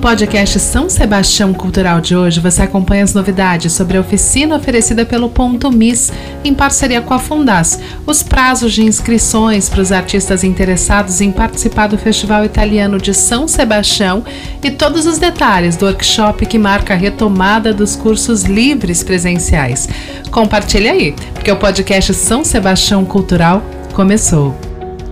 podcast São Sebastião Cultural de hoje, você acompanha as novidades sobre a oficina oferecida pelo Ponto Miss, em parceria com a Fundas, os prazos de inscrições para os artistas interessados em participar do Festival Italiano de São Sebastião e todos os detalhes do workshop que marca a retomada dos cursos livres presenciais. Compartilhe aí, porque o podcast São Sebastião Cultural começou.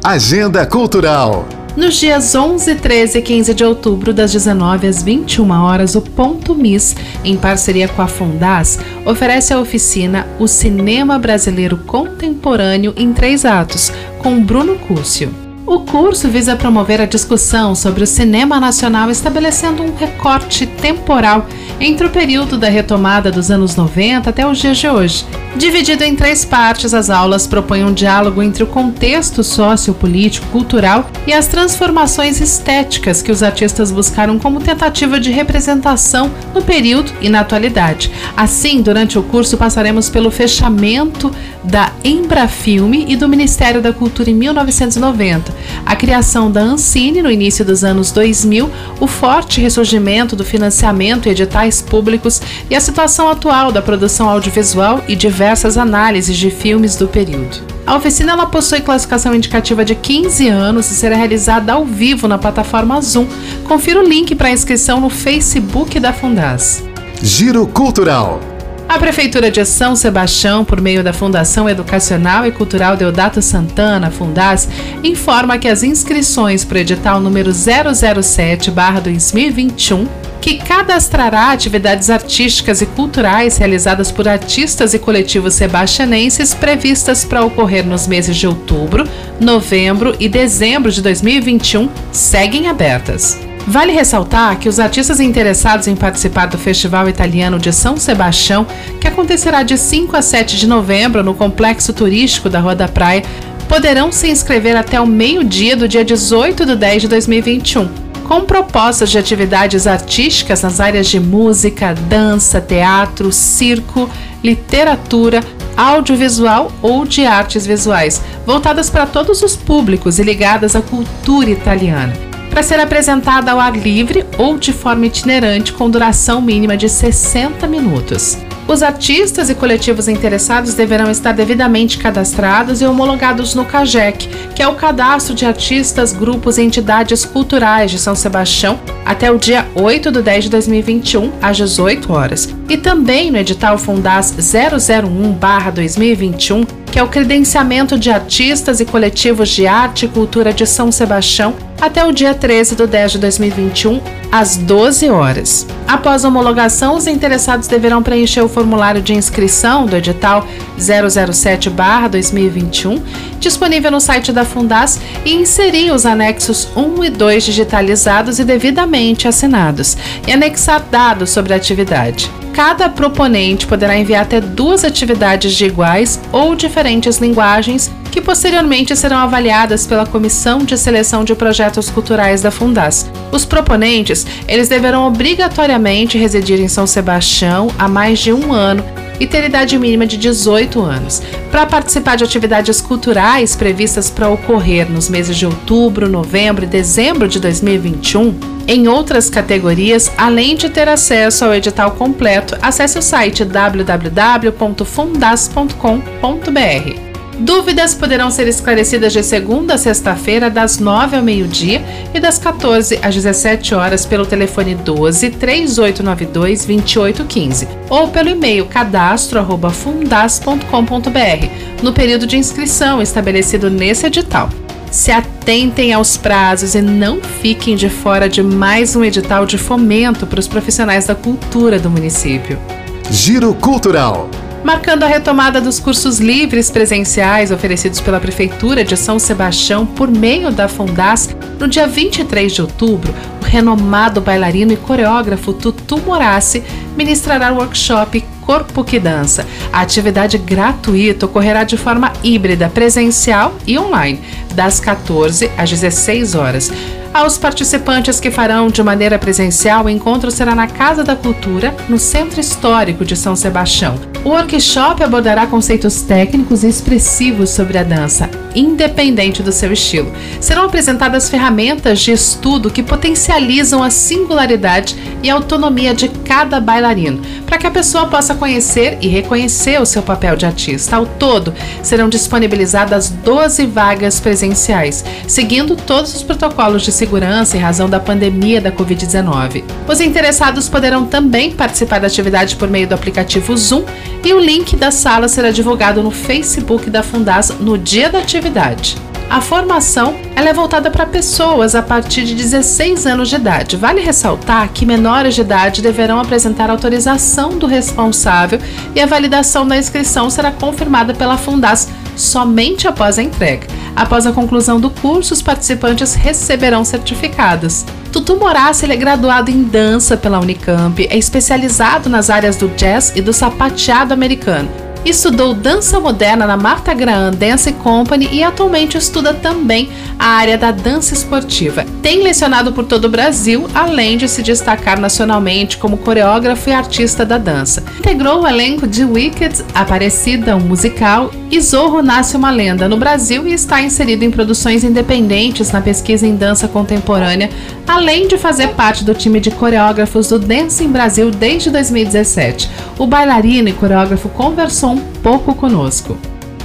Agenda Cultural. Nos dias 11, 13 e 15 de outubro, das 19 às 21 horas, o Ponto Miss, em parceria com a Fundas, oferece a oficina O Cinema Brasileiro Contemporâneo em Três Atos, com Bruno Cúcio. O curso visa promover a discussão sobre o cinema nacional, estabelecendo um recorte temporal entre o período da retomada dos anos 90 até os dias de hoje. Dividido em três partes, as aulas propõem um diálogo entre o contexto sociopolítico, cultural e as transformações estéticas que os artistas buscaram como tentativa de representação no período e na atualidade. Assim, durante o curso, passaremos pelo fechamento da Embrafilme e do Ministério da Cultura em 1990, a criação da Ancine no início dos anos 2000, o forte ressurgimento do financiamento e editais públicos e a situação atual da produção audiovisual e diversas análises de filmes do período. A oficina ela possui classificação indicativa de 15 anos e será realizada ao vivo na plataforma Zoom. Confira o link para inscrição no Facebook da Fundas. Giro Cultural. A Prefeitura de São Sebastião, por meio da Fundação Educacional e Cultural Deodato Santana, Fundas, informa que as inscrições para o edital número 007-2021 que cadastrará atividades artísticas e culturais realizadas por artistas e coletivos sebastianenses previstas para ocorrer nos meses de outubro, novembro e dezembro de 2021 seguem abertas. Vale ressaltar que os artistas interessados em participar do Festival Italiano de São Sebastião, que acontecerá de 5 a 7 de novembro no Complexo Turístico da Rua da Praia, poderão se inscrever até o meio-dia do dia 18 de 10 de 2021 com propostas de atividades artísticas nas áreas de música, dança, teatro, circo, literatura, audiovisual ou de artes visuais, voltadas para todos os públicos e ligadas à cultura italiana para ser apresentada ao ar livre ou de forma itinerante com duração mínima de 60 minutos. Os artistas e coletivos interessados deverão estar devidamente cadastrados e homologados no CAGEC, que é o Cadastro de Artistas, Grupos e Entidades Culturais de São Sebastião, até o dia 8 de 10 de 2021, às 18 horas. E também no edital Fundas 001-2021, que é o credenciamento de artistas e coletivos de arte e cultura de São Sebastião até o dia 13 de 10 de 2021, às 12 horas. Após a homologação, os interessados deverão preencher o formulário de inscrição do edital 007-2021, disponível no site da Fundas, e inserir os anexos 1 e 2 digitalizados e devidamente assinados, e anexar dados sobre a atividade cada proponente poderá enviar até duas atividades de iguais ou diferentes linguagens que posteriormente serão avaliadas pela Comissão de Seleção de Projetos Culturais da Fundas. Os proponentes, eles deverão obrigatoriamente residir em São Sebastião há mais de um ano e ter idade mínima de 18 anos. Para participar de atividades culturais previstas para ocorrer nos meses de outubro, novembro e dezembro de 2021, em outras categorias, além de ter acesso ao edital completo, acesse o site www.fundas.com.br. Dúvidas poderão ser esclarecidas de segunda a sexta-feira, das 9 ao meio-dia e das 14 às 17 horas pelo telefone 12 3892 2815 ou pelo e-mail cadastro@fundas.com.br no período de inscrição estabelecido nesse edital. Se atentem aos prazos e não fiquem de fora de mais um edital de fomento para os profissionais da cultura do município. Giro Cultural. Marcando a retomada dos cursos livres presenciais oferecidos pela Prefeitura de São Sebastião por meio da Fundas, no dia 23 de outubro, o renomado bailarino e coreógrafo Tutu Morassi ministrará o workshop Corpo que Dança. A atividade gratuita ocorrerá de forma híbrida, presencial e online das 14 às 16 horas. Aos participantes que farão de maneira presencial, o encontro será na Casa da Cultura, no Centro Histórico de São Sebastião. O workshop abordará conceitos técnicos e expressivos sobre a dança, independente do seu estilo. Serão apresentadas ferramentas de estudo que potencializam a singularidade e autonomia de cada bailarino, para que a pessoa possa conhecer e reconhecer o seu papel de artista. Ao todo, serão disponibilizadas 12 vagas presenciais, seguindo todos os protocolos de segurança em razão da pandemia da Covid-19. Os interessados poderão também participar da atividade por meio do aplicativo Zoom e o link da sala será divulgado no Facebook da Fundas no dia da atividade. A formação ela é voltada para pessoas a partir de 16 anos de idade. Vale ressaltar que menores de idade deverão apresentar autorização do responsável e a validação da inscrição será confirmada pela Fundas somente após a entrega. Após a conclusão do curso, os participantes receberão certificados. Tutu Morassi é graduado em dança pela Unicamp, é especializado nas áreas do jazz e do sapateado americano Estudou dança moderna na Martha Graham Dance Company e atualmente estuda também a área da dança esportiva. Tem lecionado por todo o Brasil, além de se destacar nacionalmente como coreógrafo e artista da dança. Integrou o elenco de Wicked, Aparecida, um musical, e Zorro Nasce uma Lenda no Brasil e está inserido em produções independentes na pesquisa em dança contemporânea, além de fazer parte do time de coreógrafos do Dancing Brasil desde 2017. O bailarino e coreógrafo conversou pouco conosco.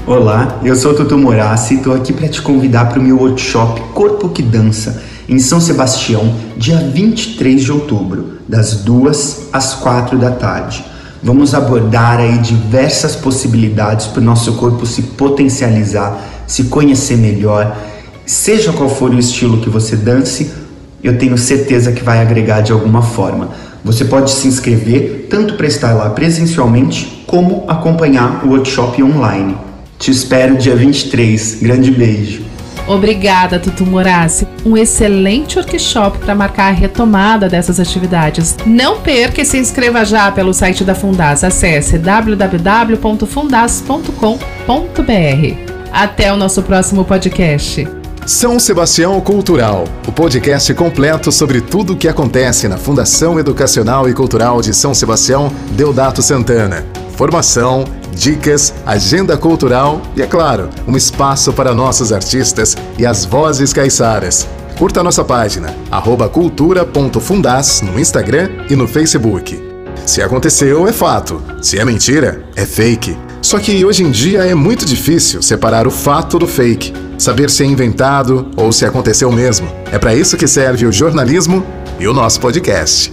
Olá, eu sou Tutu Morassi e estou aqui para te convidar para o meu workshop Corpo que Dança, em São Sebastião, dia 23 de outubro, das 2 às 4 da tarde. Vamos abordar aí diversas possibilidades para o nosso corpo se potencializar, se conhecer melhor. Seja qual for o estilo que você dance, eu tenho certeza que vai agregar de alguma forma. Você pode se inscrever tanto para estar lá presencialmente como acompanhar o workshop online. Te espero dia 23. Grande beijo. Obrigada, Tutu Morassi. Um excelente workshop para marcar a retomada dessas atividades. Não perca e se inscreva já pelo site da Fundas. Acesse www.fundas.com.br. Até o nosso próximo podcast. São Sebastião Cultural, o podcast completo sobre tudo o que acontece na Fundação Educacional e Cultural de São Sebastião Deodato Santana. Formação, dicas, agenda cultural e, é claro, um espaço para nossos artistas e as vozes caiçaras. Curta nossa página, cultura.fundas, no Instagram e no Facebook. Se aconteceu, é fato. Se é mentira, é fake. Só que hoje em dia é muito difícil separar o fato do fake, saber se é inventado ou se aconteceu mesmo. É para isso que serve o jornalismo e o nosso podcast.